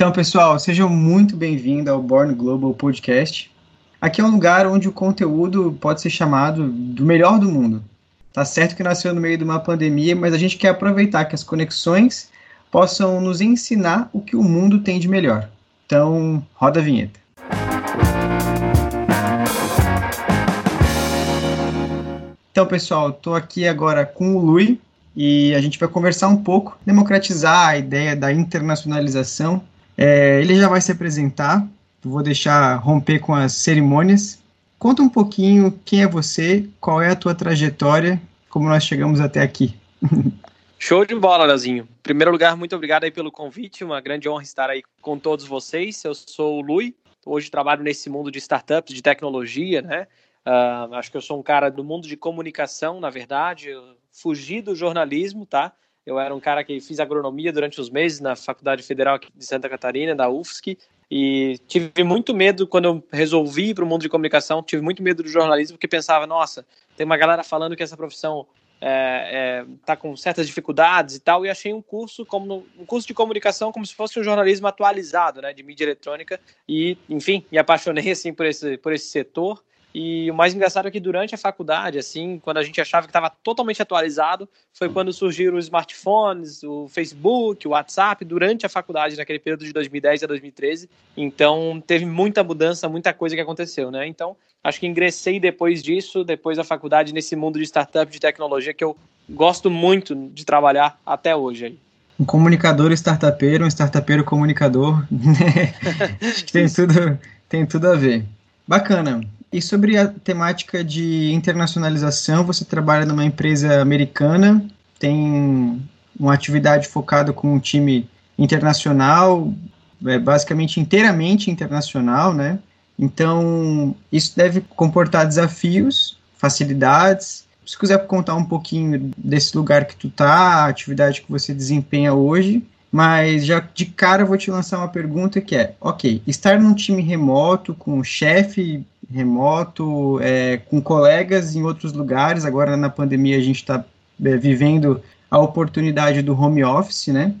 Então, pessoal, sejam muito bem-vindos ao Born Global Podcast. Aqui é um lugar onde o conteúdo pode ser chamado do melhor do mundo. Tá certo que nasceu no meio de uma pandemia, mas a gente quer aproveitar que as conexões possam nos ensinar o que o mundo tem de melhor. Então, roda a vinheta. Então, pessoal, estou aqui agora com o Lui e a gente vai conversar um pouco, democratizar a ideia da internacionalização. É, ele já vai se apresentar, vou deixar romper com as cerimônias. Conta um pouquinho quem é você, qual é a tua trajetória, como nós chegamos até aqui. Show de bola, Leozinho. Em primeiro lugar, muito obrigado aí pelo convite, uma grande honra estar aí com todos vocês. Eu sou o Lui, hoje trabalho nesse mundo de startups, de tecnologia, né? Uh, acho que eu sou um cara do mundo de comunicação, na verdade. Eu fugi do jornalismo, tá? Eu era um cara que fiz agronomia durante os meses na Faculdade Federal de Santa Catarina, da UFSC, e tive muito medo quando eu resolvi ir para o mundo de comunicação, tive muito medo do jornalismo, porque pensava, nossa, tem uma galera falando que essa profissão está é, é, tá com certas dificuldades e tal, e achei um curso como um curso de comunicação como se fosse um jornalismo atualizado, né, de mídia eletrônica, e enfim, me apaixonei assim por esse por esse setor e o mais engraçado é que durante a faculdade, assim, quando a gente achava que estava totalmente atualizado, foi quando surgiram os smartphones, o Facebook, o WhatsApp, durante a faculdade, naquele período de 2010 a 2013. Então, teve muita mudança, muita coisa que aconteceu, né? Então, acho que ingressei depois disso, depois da faculdade, nesse mundo de startup, de tecnologia, que eu gosto muito de trabalhar até hoje aí um comunicador startupeiro, um startupeiro comunicador, né? tem tudo, tem tudo a ver. Bacana. E sobre a temática de internacionalização, você trabalha numa empresa americana, tem uma atividade focada com um time internacional, é, basicamente inteiramente internacional, né? Então, isso deve comportar desafios, facilidades. Se quiser contar um pouquinho desse lugar que tu tá, a atividade que você desempenha hoje, mas já de cara eu vou te lançar uma pergunta que é, ok, estar num time remoto com chefe remoto, é, com colegas em outros lugares. Agora, na pandemia, a gente está é, vivendo a oportunidade do home office, né?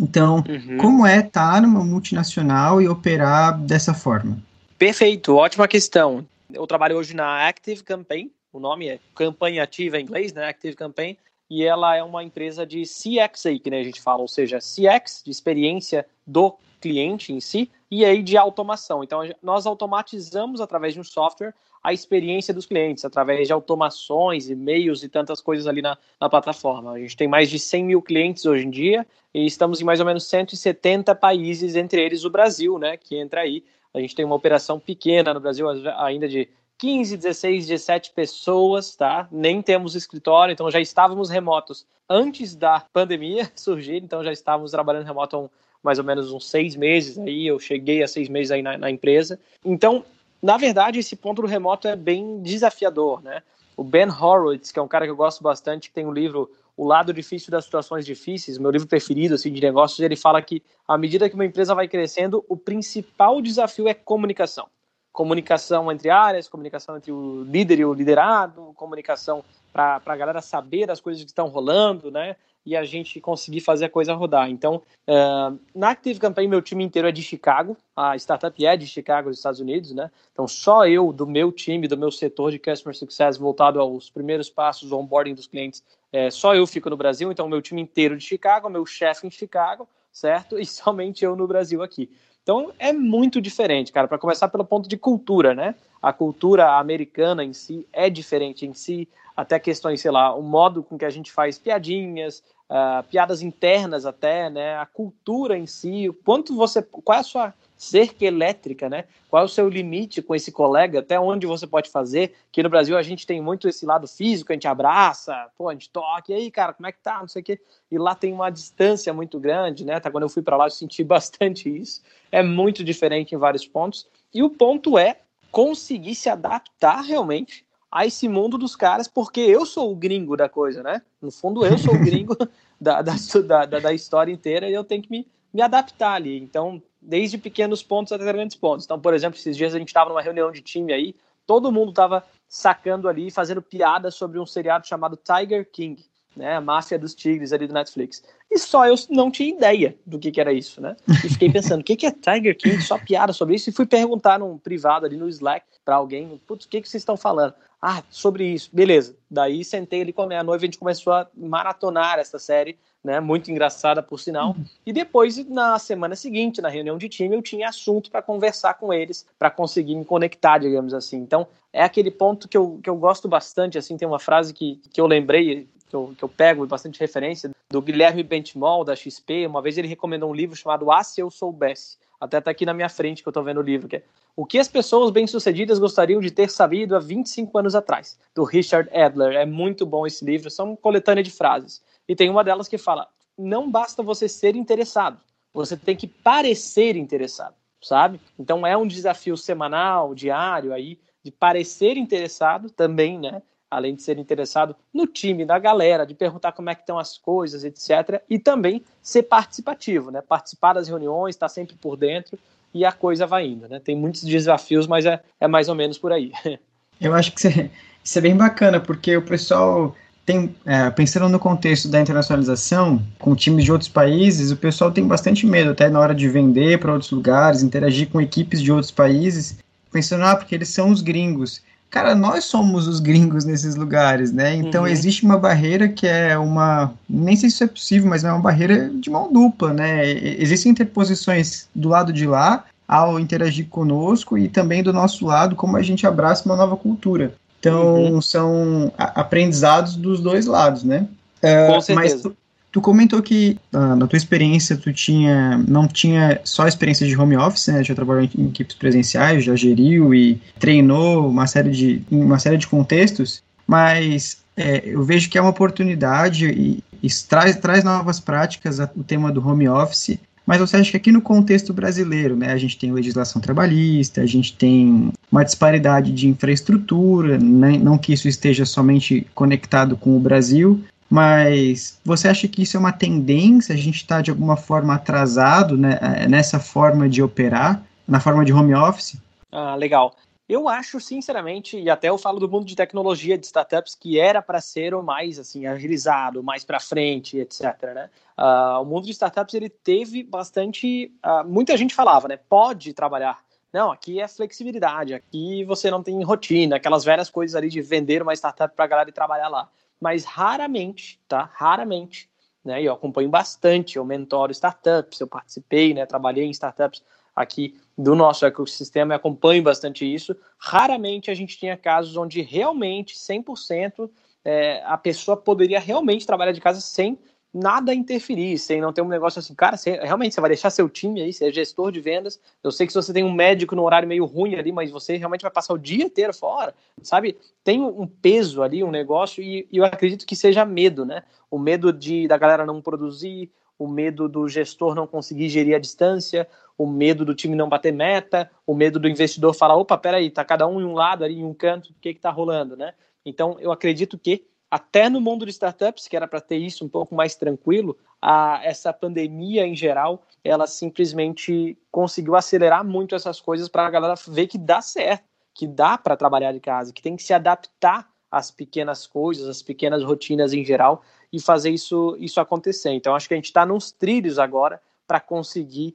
Então, uhum. como é estar numa multinacional e operar dessa forma? Perfeito, ótima questão. Eu trabalho hoje na Active Campaign, o nome é campanha ativa em inglês, né? Active Campaign, e ela é uma empresa de CX aí, que né, a gente fala, ou seja, CX, de experiência do cliente em si, e aí de automação. Então, nós automatizamos através de um software a experiência dos clientes, através de automações, e-mails e tantas coisas ali na, na plataforma. A gente tem mais de 100 mil clientes hoje em dia e estamos em mais ou menos 170 países, entre eles o Brasil, né, que entra aí. A gente tem uma operação pequena no Brasil ainda de 15, 16, 17 pessoas, tá? Nem temos escritório, então já estávamos remotos antes da pandemia surgir, então já estávamos trabalhando remoto há um, mais ou menos uns seis meses aí, eu cheguei a seis meses aí na, na empresa. Então, na verdade, esse ponto do remoto é bem desafiador, né? O Ben Horowitz, que é um cara que eu gosto bastante, que tem um livro O Lado Difícil das Situações Difíceis, meu livro preferido assim de negócios, ele fala que à medida que uma empresa vai crescendo, o principal desafio é comunicação. Comunicação entre áreas, comunicação entre o líder e o liderado, comunicação para a galera saber das coisas que estão rolando, né? e a gente conseguir fazer a coisa rodar. Então, uh, na Active Campaign, meu time inteiro é de Chicago, a startup é de Chicago, dos Estados Unidos, né? Então, só eu, do meu time, do meu setor de Customer Success, voltado aos primeiros passos, onboarding dos clientes, é, só eu fico no Brasil, então, meu time inteiro de Chicago, meu chefe em Chicago, certo? E somente eu no Brasil aqui. Então, é muito diferente, cara, para começar pelo ponto de cultura, né? A cultura americana em si é diferente em si, até questões, sei lá, o modo com que a gente faz piadinhas, uh, piadas internas até, né? A cultura em si, o quanto você, qual é a sua cerca elétrica, né? Qual é o seu limite com esse colega, até onde você pode fazer? Que no Brasil a gente tem muito esse lado físico, a gente abraça, pô, a gente toca, e aí, cara, como é que tá? Não sei o quê. E lá tem uma distância muito grande, né? Tá, quando eu fui para lá eu senti bastante isso. É muito diferente em vários pontos. E o ponto é conseguir se adaptar realmente a esse mundo dos caras, porque eu sou o gringo da coisa, né? No fundo, eu sou o gringo da, da, da, da, história inteira e eu tenho que me, me adaptar ali. Então, desde pequenos pontos até grandes pontos. Então, por exemplo, esses dias a gente estava numa reunião de time aí, todo mundo estava sacando ali, fazendo piada sobre um seriado chamado Tiger King. né? A máfia dos tigres ali do Netflix. E só eu não tinha ideia do que, que era isso, né? E fiquei pensando, o que, que é Tiger King? Só piada sobre isso. E fui perguntar num privado ali no Slack para alguém, putz, o que, que vocês estão falando? Ah, sobre isso. Beleza. Daí sentei ali com a minha noiva e a gente começou a maratonar essa série, né? Muito engraçada, por sinal. E depois, na semana seguinte, na reunião de time, eu tinha assunto para conversar com eles, para conseguir me conectar, digamos assim. Então, é aquele ponto que eu, que eu gosto bastante, assim, tem uma frase que, que eu lembrei, que eu, que eu pego bastante referência, do Guilherme Benchimol, da XP. Uma vez ele recomendou um livro chamado Ah, Se Eu Soubesse. Até tá aqui na minha frente que eu estou vendo o livro, que é O que as pessoas bem-sucedidas gostariam de ter sabido há 25 anos atrás, do Richard Adler. É muito bom esse livro, são coletânea de frases. E tem uma delas que fala: não basta você ser interessado, você tem que parecer interessado, sabe? Então é um desafio semanal, diário aí, de parecer interessado também, né? além de ser interessado no time, na galera, de perguntar como é que estão as coisas, etc. E também ser participativo, né? Participar das reuniões, estar sempre por dentro e a coisa vai indo, né? Tem muitos desafios, mas é, é mais ou menos por aí. Eu acho que isso é bem bacana, porque o pessoal tem, é, pensando no contexto da internacionalização, com times de outros países, o pessoal tem bastante medo até na hora de vender para outros lugares, interagir com equipes de outros países, pensando, ah, porque eles são os gringos cara, nós somos os gringos nesses lugares, né? Então uhum. existe uma barreira que é uma, nem sei se isso é possível, mas é uma barreira de mão dupla, né? Existem interposições do lado de lá ao interagir conosco e também do nosso lado como a gente abraça uma nova cultura. Então uhum. são aprendizados dos dois lados, né? Com certeza. Mas Tu comentou que uh, na tua experiência tu tinha não tinha só experiência de home office, né? Já trabalhou em, equipes presenciais, já geriu e treinou uma série de uma série de contextos, mas é, eu vejo que é uma oportunidade e, e traz, traz novas práticas a, o tema do home office. Mas você acha que aqui no contexto brasileiro, né, a gente tem legislação trabalhista, a gente tem uma disparidade de infraestrutura, né, não que isso esteja somente conectado com o Brasil, mas você acha que isso é uma tendência? A gente está de alguma forma atrasado né, nessa forma de operar, na forma de home office? Ah, legal. Eu acho, sinceramente, e até eu falo do mundo de tecnologia de startups, que era para ser o mais assim agilizado, mais para frente, etc. Né? Uh, o mundo de startups ele teve bastante. Uh, muita gente falava, né? Pode trabalhar. Não, aqui é flexibilidade, aqui você não tem rotina, aquelas velhas coisas ali de vender uma startup para a galera e trabalhar lá mas raramente, tá? Raramente, né? Eu acompanho bastante, eu mentoro startups, eu participei, né? Trabalhei em startups aqui do nosso ecossistema e acompanho bastante isso. Raramente a gente tinha casos onde realmente 100% é, a pessoa poderia realmente trabalhar de casa sem nada interferir, sem não ter um negócio assim, cara, você, realmente você vai deixar seu time aí, você é gestor de vendas. Eu sei que se você tem um médico no horário meio ruim ali, mas você realmente vai passar o dia inteiro fora, sabe? Tem um peso ali, um negócio, e, e eu acredito que seja medo, né? O medo de da galera não produzir, o medo do gestor não conseguir gerir a distância, o medo do time não bater meta, o medo do investidor falar, opa, peraí, tá cada um em um lado ali, em um canto, o que que tá rolando, né? Então, eu acredito que até no mundo de startups, que era para ter isso um pouco mais tranquilo, a, essa pandemia em geral, ela simplesmente conseguiu acelerar muito essas coisas para a galera ver que dá certo, que dá para trabalhar de casa, que tem que se adaptar às pequenas coisas, às pequenas rotinas em geral e fazer isso, isso acontecer. Então, acho que a gente está nos trilhos agora para conseguir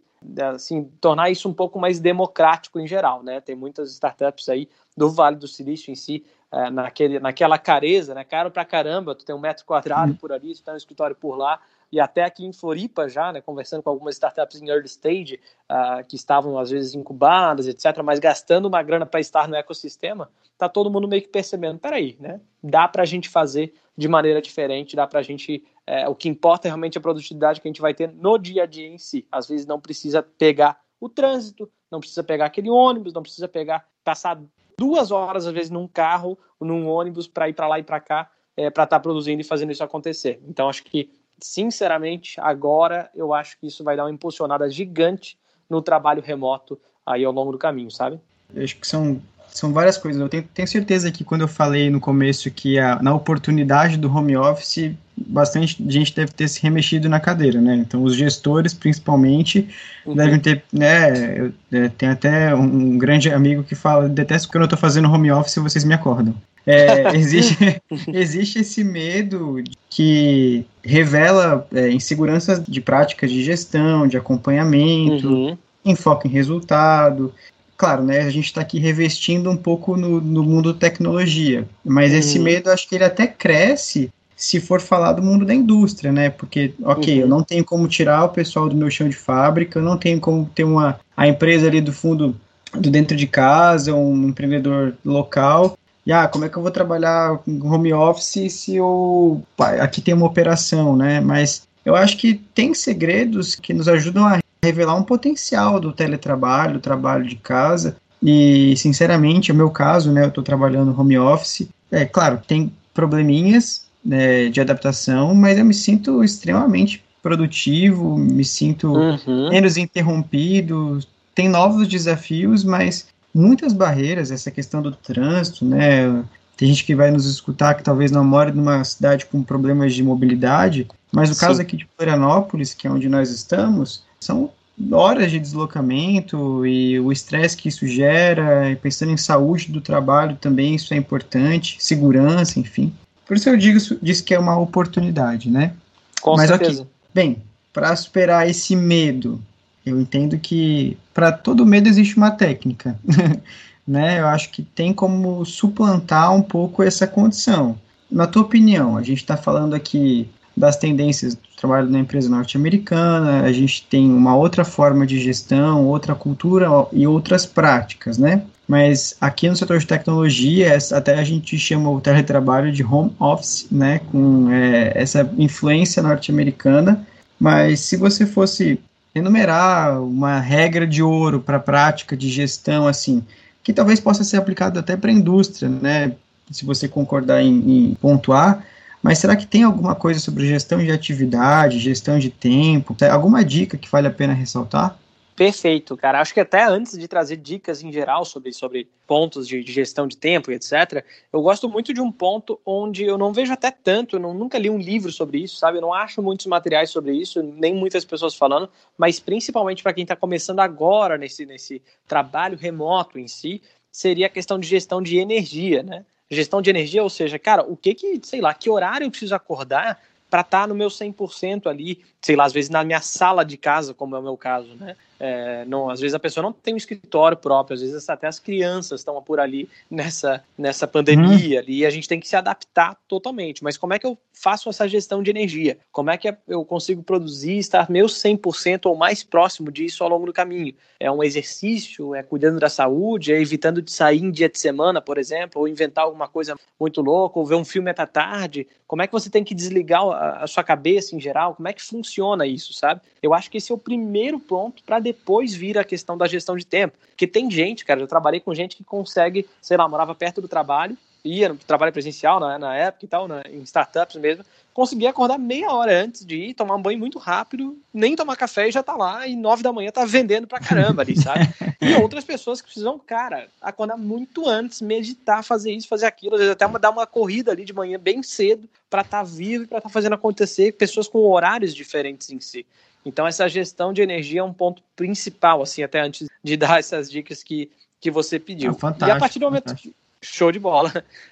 assim, tornar isso um pouco mais democrático em geral, né? Tem muitas startups aí do Vale do Silício em si é, naquele, naquela careza, né? Caro pra caramba, tu tem um metro quadrado por ali, tu tem um escritório por lá, e até aqui em Floripa já, né, conversando com algumas startups em early stage, uh, que estavam às vezes incubadas, etc., mas gastando uma grana para estar no ecossistema, tá todo mundo meio que percebendo, peraí, né, dá para a gente fazer de maneira diferente, dá para a gente, é, o que importa é realmente a produtividade que a gente vai ter no dia a dia em si, às vezes não precisa pegar o trânsito, não precisa pegar aquele ônibus, não precisa pegar, passar duas horas, às vezes, num carro, num ônibus, para ir para lá e para cá, é, para estar tá produzindo e fazendo isso acontecer. Então, acho que, sinceramente, agora eu acho que isso vai dar uma impulsionada gigante no trabalho remoto aí ao longo do caminho, sabe? Eu acho que são são várias coisas. Eu tenho, tenho, certeza que quando eu falei no começo que a, na oportunidade do home office, bastante gente deve ter se remexido na cadeira, né? Então, os gestores, principalmente, uhum. devem ter, né? Eu, é, tem até um, um grande amigo que fala: detesto quando eu estou fazendo home office vocês me acordam. É, existe, existe esse medo que revela é, inseguranças de práticas de gestão, de acompanhamento, uhum. enfoque em resultado. Claro, né, a gente está aqui revestindo um pouco no, no mundo tecnologia, mas uhum. esse medo acho que ele até cresce se for falar do mundo da indústria, né? Porque, ok, uhum. eu não tenho como tirar o pessoal do meu chão de fábrica, eu não tenho como ter uma a empresa ali do fundo do dentro de casa, um empreendedor local. E ah, como é que eu vou trabalhar home office se eu aqui tem uma operação, né? Mas eu acho que tem segredos que nos ajudam a revelar um potencial do teletrabalho, do trabalho de casa. E, sinceramente, é o meu caso, né? Eu estou trabalhando home office. É claro, tem probleminhas, né, de adaptação, mas eu me sinto extremamente produtivo, me sinto uhum. menos interrompido, tem novos desafios, mas muitas barreiras, essa questão do trânsito, né? Tem gente que vai nos escutar que talvez não more numa cidade com problemas de mobilidade, mas Sim. caso aqui de Florianópolis, que é onde nós estamos, são horas de deslocamento e o estresse que isso gera, pensando em saúde do trabalho também, isso é importante, segurança, enfim. Por isso eu digo disse que é uma oportunidade, né? Com Mas, certeza. Okay, bem, para superar esse medo, eu entendo que para todo medo existe uma técnica, né? Eu acho que tem como suplantar um pouco essa condição. Na tua opinião, a gente está falando aqui das tendências do trabalho na empresa norte-americana, a gente tem uma outra forma de gestão, outra cultura e outras práticas, né? mas aqui no setor de tecnologia, até a gente chama o teletrabalho de home office, né, com é, essa influência norte-americana, mas se você fosse enumerar uma regra de ouro para a prática de gestão, assim, que talvez possa ser aplicado até para a indústria, né, se você concordar em, em pontuar, mas será que tem alguma coisa sobre gestão de atividade, gestão de tempo, alguma dica que vale a pena ressaltar? Perfeito, cara. Acho que até antes de trazer dicas em geral sobre, sobre pontos de, de gestão de tempo e etc., eu gosto muito de um ponto onde eu não vejo até tanto, eu não, nunca li um livro sobre isso, sabe? Eu não acho muitos materiais sobre isso, nem muitas pessoas falando, mas principalmente para quem está começando agora nesse, nesse trabalho remoto em si, seria a questão de gestão de energia, né? Gestão de energia, ou seja, cara, o que que, sei lá, que horário eu preciso acordar para estar tá no meu 100% ali, sei lá, às vezes na minha sala de casa, como é o meu caso, né? É, não, às vezes a pessoa não tem um escritório próprio, às vezes até as crianças estão por ali nessa, nessa pandemia hum. ali, e a gente tem que se adaptar totalmente. Mas como é que eu faço essa gestão de energia? Como é que eu consigo produzir, estar meu 100% ou mais próximo disso ao longo do caminho? É um exercício, é cuidando da saúde, é evitando de sair em dia de semana, por exemplo, ou inventar alguma coisa muito louca, ou ver um filme até tarde. Como é que você tem que desligar a, a sua cabeça em geral? Como é que funciona isso, sabe? Eu acho que esse é o primeiro ponto para depois vir a questão da gestão de tempo. Porque tem gente, cara, eu trabalhei com gente que consegue, sei lá, morava perto do trabalho, ia no trabalho presencial na, época e tal, em startups mesmo, conseguia acordar meia hora antes de ir, tomar um banho muito rápido, nem tomar café e já tá lá, e nove da manhã tá vendendo pra caramba ali, sabe? e outras pessoas que precisam, cara, acordar muito antes, meditar, fazer isso, fazer aquilo, às vezes até uma, dar uma corrida ali de manhã bem cedo para estar tá vivo e para estar tá fazendo acontecer, pessoas com horários diferentes em si. Então essa gestão de energia é um ponto principal, assim, até antes de dar essas dicas que, que você pediu. Ah, e a partir do momento que, show de bola.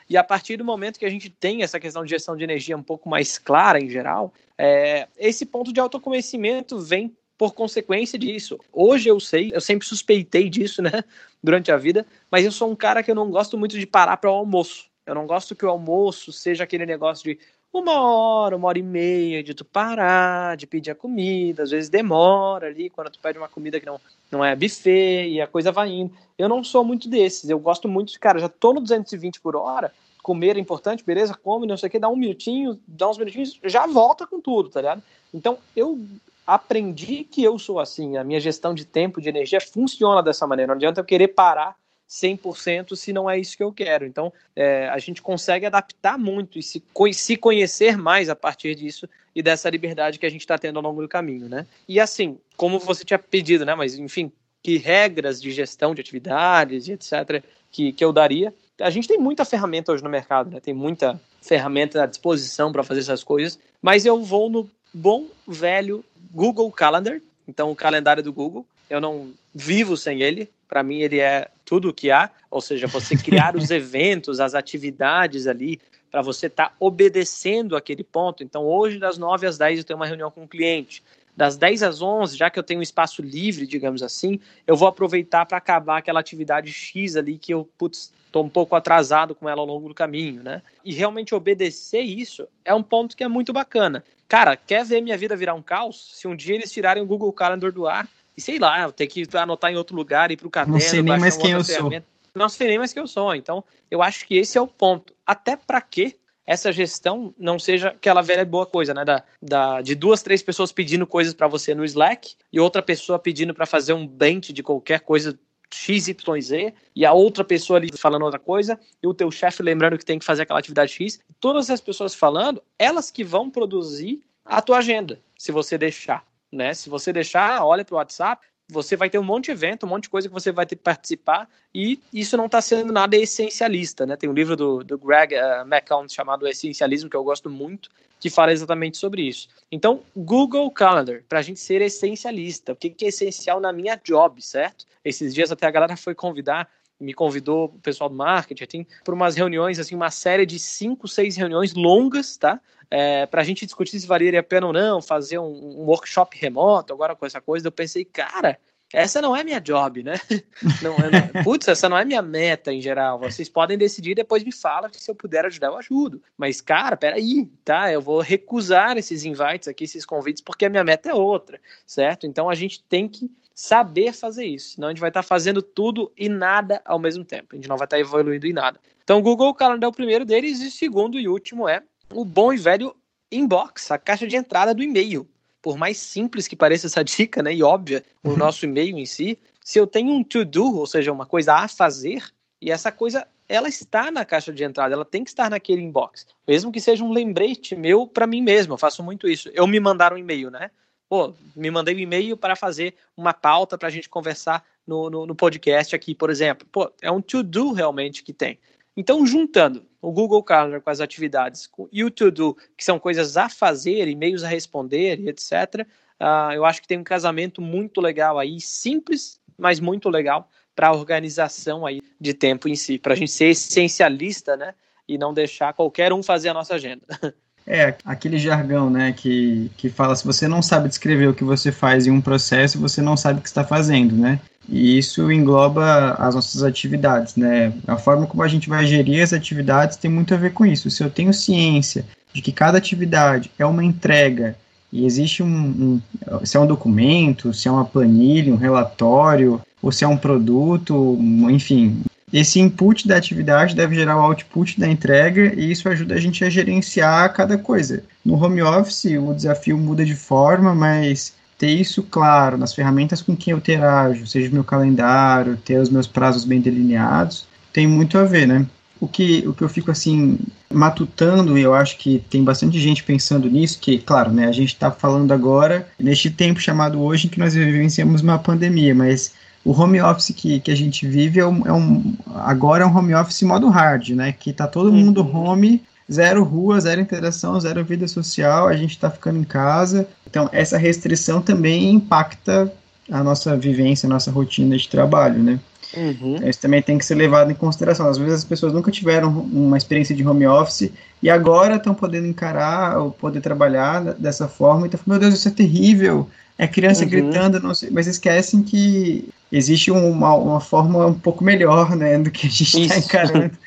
E a partir do momento que a gente tem essa questão de gestão de energia um pouco mais clara em geral, é, esse ponto de autoconhecimento vem por consequência disso. Hoje eu sei, eu sempre suspeitei disso, né, durante a vida, mas eu sou um cara que eu não gosto muito de parar para o almoço. Eu não gosto que o almoço seja aquele negócio de uma hora, uma hora e meia de tu parar, de pedir a comida, às vezes demora ali, quando tu pede uma comida que não, não é buffet e a coisa vai indo. Eu não sou muito desses, eu gosto muito de, cara, já tô no 220 por hora, comer é importante, beleza, come, não sei o que, dá um minutinho, dá uns minutinhos, já volta com tudo, tá ligado? Então, eu aprendi que eu sou assim, a minha gestão de tempo, de energia funciona dessa maneira, não adianta eu querer parar 100% se não é isso que eu quero. Então, é, a gente consegue adaptar muito e se, se conhecer mais a partir disso e dessa liberdade que a gente está tendo ao longo do caminho, né? E assim, como você tinha pedido, né? Mas, enfim, que regras de gestão de atividades e etc. que, que eu daria. A gente tem muita ferramenta hoje no mercado, né? Tem muita ferramenta à disposição para fazer essas coisas, mas eu vou no bom velho Google Calendar, Então, o calendário do Google, eu não vivo sem ele. Para mim, ele é tudo o que há. Ou seja, você criar os eventos, as atividades ali, para você estar tá obedecendo aquele ponto. Então, hoje, das 9 às 10, eu tenho uma reunião com o um cliente. Das 10 às 11, já que eu tenho um espaço livre, digamos assim, eu vou aproveitar para acabar aquela atividade X ali que eu, putz, estou um pouco atrasado com ela ao longo do caminho, né? E realmente obedecer isso é um ponto que é muito bacana. Cara, quer ver minha vida virar um caos? Se um dia eles tirarem o Google Calendar do ar, e sei lá, eu ter que anotar em outro lugar, ir para o caderno, Não sei nem mais quem eu sou. Não sei nem mais quem eu sou. Então, eu acho que esse é o ponto. Até para que essa gestão não seja aquela velha boa coisa, né? Da, da, de duas, três pessoas pedindo coisas para você no Slack e outra pessoa pedindo para fazer um bench de qualquer coisa XYZ e a outra pessoa ali falando outra coisa e o teu chefe lembrando que tem que fazer aquela atividade X. Todas as pessoas falando, elas que vão produzir a tua agenda, se você deixar. Né? Se você deixar, olha para o WhatsApp, você vai ter um monte de evento, um monte de coisa que você vai ter que participar, e isso não está sendo nada essencialista, né? Tem um livro do, do Greg uh, McCown chamado Essencialismo, que eu gosto muito, que fala exatamente sobre isso. Então, Google Calendar, para a gente ser essencialista, o que, que é essencial na minha job, certo? Esses dias até a galera foi convidar me convidou o pessoal do marketing para umas reuniões, assim, uma série de cinco, seis reuniões longas, tá? É, para a gente discutir se valeria a pena ou não fazer um, um, workshop remoto, agora com essa coisa, eu pensei, cara, essa não é minha job, né? Não, não, putz, essa não é minha meta em geral. Vocês podem decidir depois me fala que se eu puder ajudar, eu ajudo. Mas, cara, peraí, tá? Eu vou recusar esses invites aqui, esses convites, porque a minha meta é outra, certo? Então a gente tem que saber fazer isso, senão a gente vai estar fazendo tudo e nada ao mesmo tempo. A gente não vai estar evoluindo em nada. Então, o Google Calendar é o primeiro deles e o segundo e último é o bom e velho inbox, a caixa de entrada do e-mail. Por mais simples que pareça essa dica, né, e óbvia, o uhum. nosso e-mail em si, se eu tenho um to-do, ou seja, uma coisa a fazer, e essa coisa ela está na caixa de entrada, ela tem que estar naquele inbox. Mesmo que seja um lembrete meu para mim mesmo, eu faço muito isso. Eu me mandar um e-mail, né? Pô, me mandei um e-mail para fazer uma pauta para a gente conversar no, no, no, podcast aqui, por exemplo. Pô, é um to-do realmente que tem. Então, juntando o Google Calendar com as atividades e o to-do, que são coisas a fazer, e-mails a responder, etc., uh, ah, eu acho que tem um casamento muito legal aí, simples, mas muito legal para a organização aí de tempo em si, para a gente ser essencialista, né? E não deixar qualquer um fazer a nossa agenda. É, aquele jargão, né, que, que fala se você não sabe descrever o que você faz em um processo, você não sabe o que está fazendo, né? E isso engloba as nossas atividades, né? A forma como a gente vai gerir as atividades tem muito a ver com isso. Se eu tenho ciência de que cada atividade é uma entrega e existe um, um se é um documento, se é uma planilha, um relatório, ou se é um produto, enfim, esse input da atividade deve gerar o output da entrega e isso ajuda a gente a gerenciar cada coisa. No home office, o desafio muda de forma, mas ter isso claro nas ferramentas com quem eu interajo, seja meu calendário, ter os meus prazos bem delineados, tem muito a ver, né? O que, o que eu fico assim matutando, e eu acho que tem bastante gente pensando nisso, que, claro, né, a gente está falando agora, neste tempo chamado hoje, em que nós vivenciamos uma pandemia, mas o home office que, que a gente vive é um, é um, agora é um home office modo hard, né? Que tá todo uhum. mundo home, zero rua, zero interação, zero vida social, a gente está ficando em casa. Então, essa restrição também impacta a nossa vivência, a nossa rotina de trabalho, né? Uhum. Isso também tem que ser levado em consideração. Às vezes as pessoas nunca tiveram uma experiência de home office e agora estão podendo encarar ou poder trabalhar dessa forma e falando, meu Deus, isso é terrível. É criança uhum. gritando, sei, mas esquecem que existe uma, uma forma um pouco melhor né, do que a gente está encarando.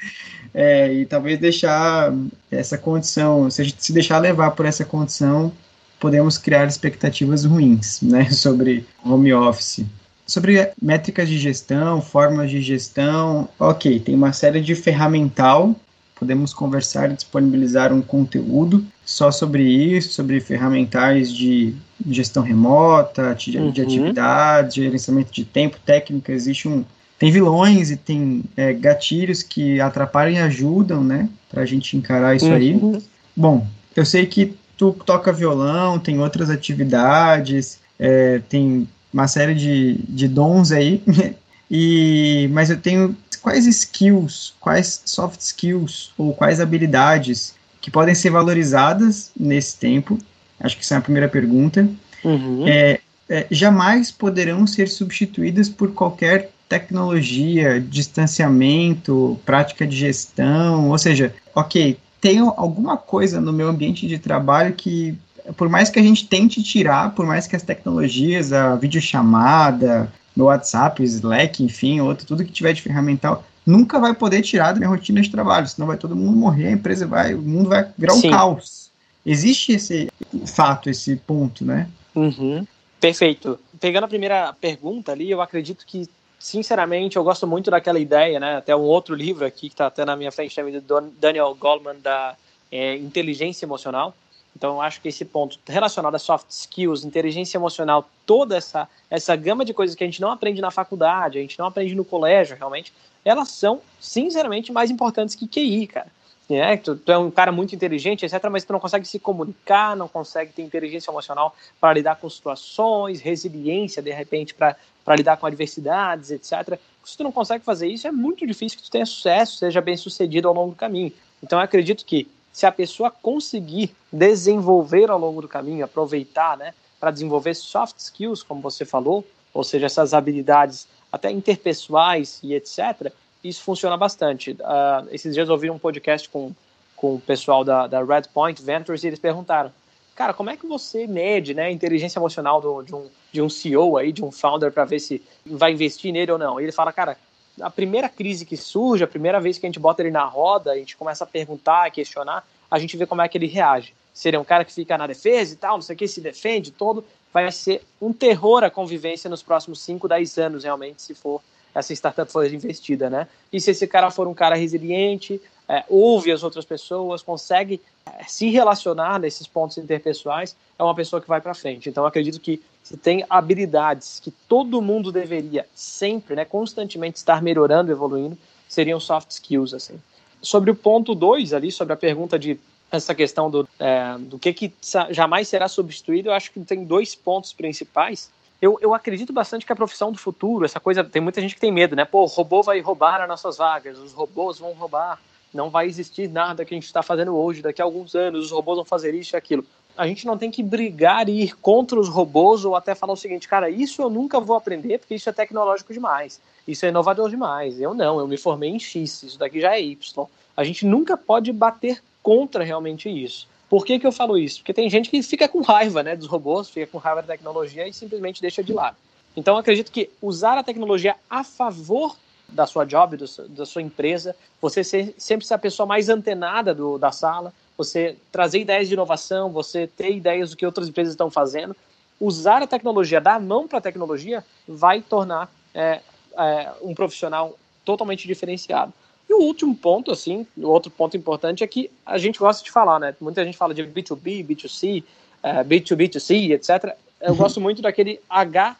É, e talvez deixar essa condição, se, se deixar levar por essa condição, podemos criar expectativas ruins né, sobre home office. Sobre métricas de gestão, formas de gestão, ok, tem uma série de ferramental podemos conversar e disponibilizar um conteúdo só sobre isso, sobre ferramentais de gestão remota, de, uhum. de atividade, gerenciamento de tempo, técnica, existe um tem vilões e tem é, gatilhos que atrapalham e ajudam, né, para a gente encarar isso uhum. aí. Bom, eu sei que tu toca violão, tem outras atividades, é, tem uma série de, de dons aí, e mas eu tenho quais skills, quais soft skills ou quais habilidades que podem ser valorizadas nesse tempo? Acho que essa é a primeira pergunta. Uhum. É, é, jamais poderão ser substituídas por qualquer tecnologia, distanciamento, prática de gestão, ou seja, ok, tem alguma coisa no meu ambiente de trabalho que, por mais que a gente tente tirar, por mais que as tecnologias, a videochamada, no WhatsApp, Slack, enfim, outro, tudo que tiver de ferramental, nunca vai poder tirar da minha rotina de trabalho, senão vai todo mundo morrer, a empresa vai, o mundo vai virar um Sim. caos. Existe esse fato, esse ponto, né? Uhum. Perfeito. Pegando a primeira pergunta ali, eu acredito que, sinceramente, eu gosto muito daquela ideia, né? Até um outro livro aqui que está até na minha frente, chama do Daniel Goleman, da é, Inteligência Emocional. Então, eu acho que esse ponto relacionado a soft skills, inteligência emocional, toda essa, essa gama de coisas que a gente não aprende na faculdade, a gente não aprende no colégio, realmente, elas são, sinceramente, mais importantes que QI, cara né? Tu, tu, é um cara muito inteligente, etc., mas tu não consegue se comunicar, não consegue ter inteligência emocional para lidar com situações, resiliência, de repente, para lidar com adversidades, etc. Se tu não consegue fazer isso, é muito difícil que tu tenha sucesso, seja bem sucedido ao longo do caminho. Então, eu acredito que se a pessoa conseguir desenvolver ao longo do caminho, aproveitar, né, para desenvolver soft skills, como você falou, ou seja, essas habilidades até interpessoais e etc., isso funciona bastante. Uh, esses dias eu ouvi um podcast com, com o pessoal da, da Redpoint Ventures e eles perguntaram, cara, como é que você mede né, a inteligência emocional do, de, um, de um CEO aí, de um founder, para ver se vai investir nele ou não? E ele fala, cara, a primeira crise que surge, a primeira vez que a gente bota ele na roda, a gente começa a perguntar, a questionar, a gente vê como é que ele reage. Se ele é um cara que fica na defesa e tal, não sei o que, se defende todo, vai ser um terror a convivência nos próximos 5, 10 anos, realmente, se for essa startup for investida, né? E se esse cara for um cara resiliente, é, ouve as outras pessoas, consegue é, se relacionar nesses pontos interpessoais, é uma pessoa que vai para frente. Então, acredito que se tem habilidades que todo mundo deveria sempre, né, constantemente estar melhorando, evoluindo, seriam soft skills, assim. Sobre o ponto 2 ali, sobre a pergunta de essa questão do, é, do que, que jamais será substituído, eu acho que tem dois pontos principais eu, eu acredito bastante que a profissão do futuro, essa coisa, tem muita gente que tem medo, né? Pô, o robô vai roubar as nossas vagas, os robôs vão roubar, não vai existir nada que a gente está fazendo hoje, daqui a alguns anos os robôs vão fazer isso e aquilo. A gente não tem que brigar e ir contra os robôs ou até falar o seguinte, cara, isso eu nunca vou aprender porque isso é tecnológico demais, isso é inovador demais. Eu não, eu me formei em X, isso daqui já é Y. A gente nunca pode bater contra realmente isso. Por que, que eu falo isso? Porque tem gente que fica com raiva né, dos robôs, fica com raiva da tecnologia e simplesmente deixa de lado. Então, acredito que usar a tecnologia a favor da sua job, do, da sua empresa, você ser, sempre ser a pessoa mais antenada do, da sala, você trazer ideias de inovação, você ter ideias do que outras empresas estão fazendo, usar a tecnologia, dar a mão para a tecnologia, vai tornar é, é, um profissional totalmente diferenciado. E o último ponto, assim, o outro ponto importante é que a gente gosta de falar, né? Muita gente fala de B2B, B2C, uh, B2B2C, etc. Eu uhum. gosto muito daquele H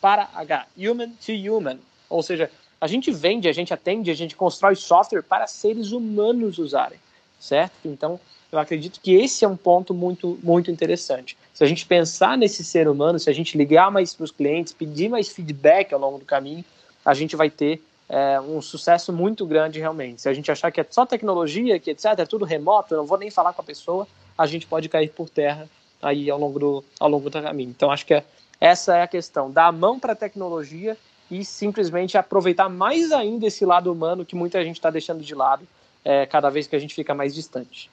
para H, human to human. Ou seja, a gente vende, a gente atende, a gente constrói software para seres humanos usarem, certo? Então, eu acredito que esse é um ponto muito, muito interessante. Se a gente pensar nesse ser humano, se a gente ligar mais para os clientes, pedir mais feedback ao longo do caminho, a gente vai ter é, um sucesso muito grande realmente. Se a gente achar que é só tecnologia, que etc, é tudo remoto, eu não vou nem falar com a pessoa, a gente pode cair por terra aí ao longo do, ao longo do caminho. Então acho que é, essa é a questão, dar a mão para a tecnologia e simplesmente aproveitar mais ainda esse lado humano que muita gente está deixando de lado é, cada vez que a gente fica mais distante.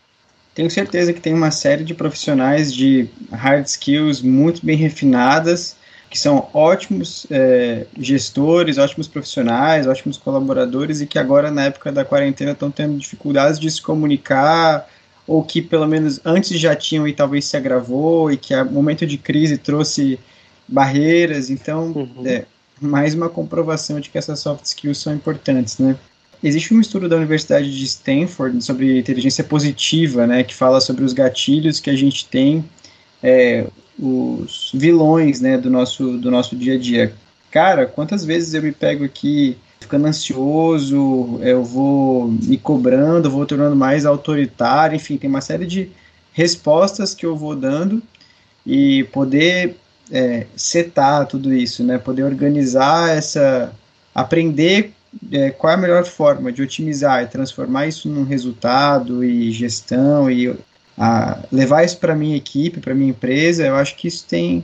Tenho certeza que tem uma série de profissionais de hard skills muito bem refinadas que são ótimos é, gestores, ótimos profissionais, ótimos colaboradores e que agora, na época da quarentena, estão tendo dificuldades de se comunicar, ou que pelo menos antes já tinham e talvez se agravou, e que o momento de crise trouxe barreiras. Então, uhum. é mais uma comprovação de que essas soft skills são importantes, né? Existe um estudo da Universidade de Stanford sobre inteligência positiva, né, que fala sobre os gatilhos que a gente tem é, os vilões, né, do nosso, do nosso dia a dia. Cara, quantas vezes eu me pego aqui ficando ansioso, eu vou me cobrando, vou tornando mais autoritário, enfim, tem uma série de respostas que eu vou dando e poder é, setar tudo isso, né, poder organizar essa, aprender é, qual é a melhor forma de otimizar e transformar isso num resultado e gestão e a levar isso para minha equipe, para minha empresa, eu acho que isso tem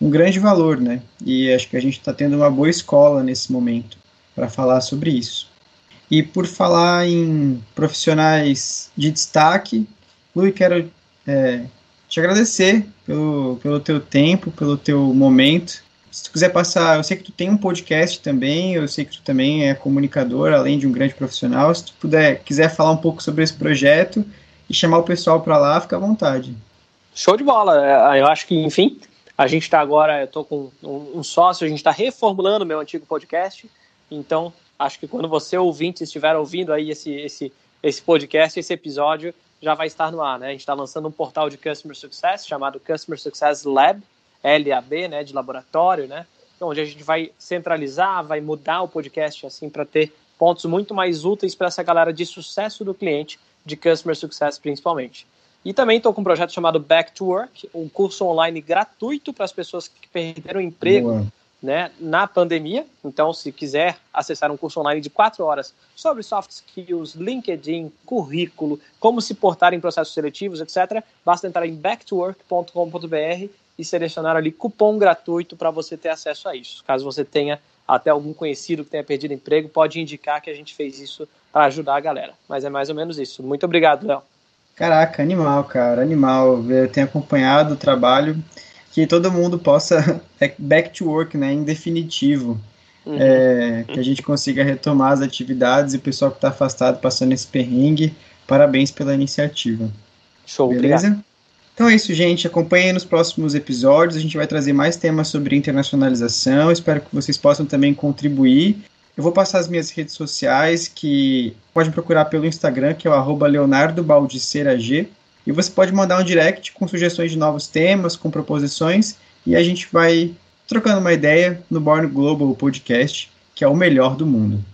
um grande valor, né? E acho que a gente está tendo uma boa escola nesse momento para falar sobre isso. E por falar em profissionais de destaque, Lui, quero é, te agradecer pelo, pelo teu tempo, pelo teu momento. Se tu quiser passar, eu sei que tu tem um podcast também, eu sei que tu também é comunicador, além de um grande profissional. Se tu puder, quiser falar um pouco sobre esse projeto e chamar o pessoal para lá, fica à vontade. Show de bola. É, eu acho que, enfim, a gente está agora, eu estou com um, um sócio, a gente está reformulando meu antigo podcast. Então, acho que quando você ouvinte estiver ouvindo aí esse, esse, esse podcast, esse episódio, já vai estar no ar, né? A gente está lançando um portal de Customer Success chamado Customer Success Lab, LAB, né, de laboratório, né? Onde a gente vai centralizar, vai mudar o podcast assim para ter pontos muito mais úteis para essa galera de sucesso do cliente, de Customer Success principalmente. E também estou com um projeto chamado Back to Work, um curso online gratuito para as pessoas que perderam o emprego Boa né, na pandemia. Então, se quiser acessar um curso online de quatro horas sobre soft skills, LinkedIn, currículo, como se portar em processos seletivos, etc., basta entrar em backtowork.com.br e selecionar ali cupom gratuito para você ter acesso a isso. Caso você tenha até algum conhecido que tenha perdido emprego, pode indicar que a gente fez isso para ajudar a galera. Mas é mais ou menos isso. Muito obrigado, Léo. Caraca, animal, cara, animal. Eu tenho acompanhado o trabalho que todo mundo possa é, back to work, né, em definitivo, uhum. é, que a gente consiga retomar as atividades e o pessoal que está afastado passando esse perrengue, parabéns pela iniciativa. Show, beleza? Obrigado. Então é isso, gente. Acompanhem nos próximos episódios. A gente vai trazer mais temas sobre internacionalização. Espero que vocês possam também contribuir. Eu vou passar as minhas redes sociais, que pode procurar pelo Instagram, que é o arroba Leonardo Baldicerag. E você pode mandar um direct com sugestões de novos temas, com proposições, e a gente vai trocando uma ideia no Born Global Podcast, que é o melhor do mundo.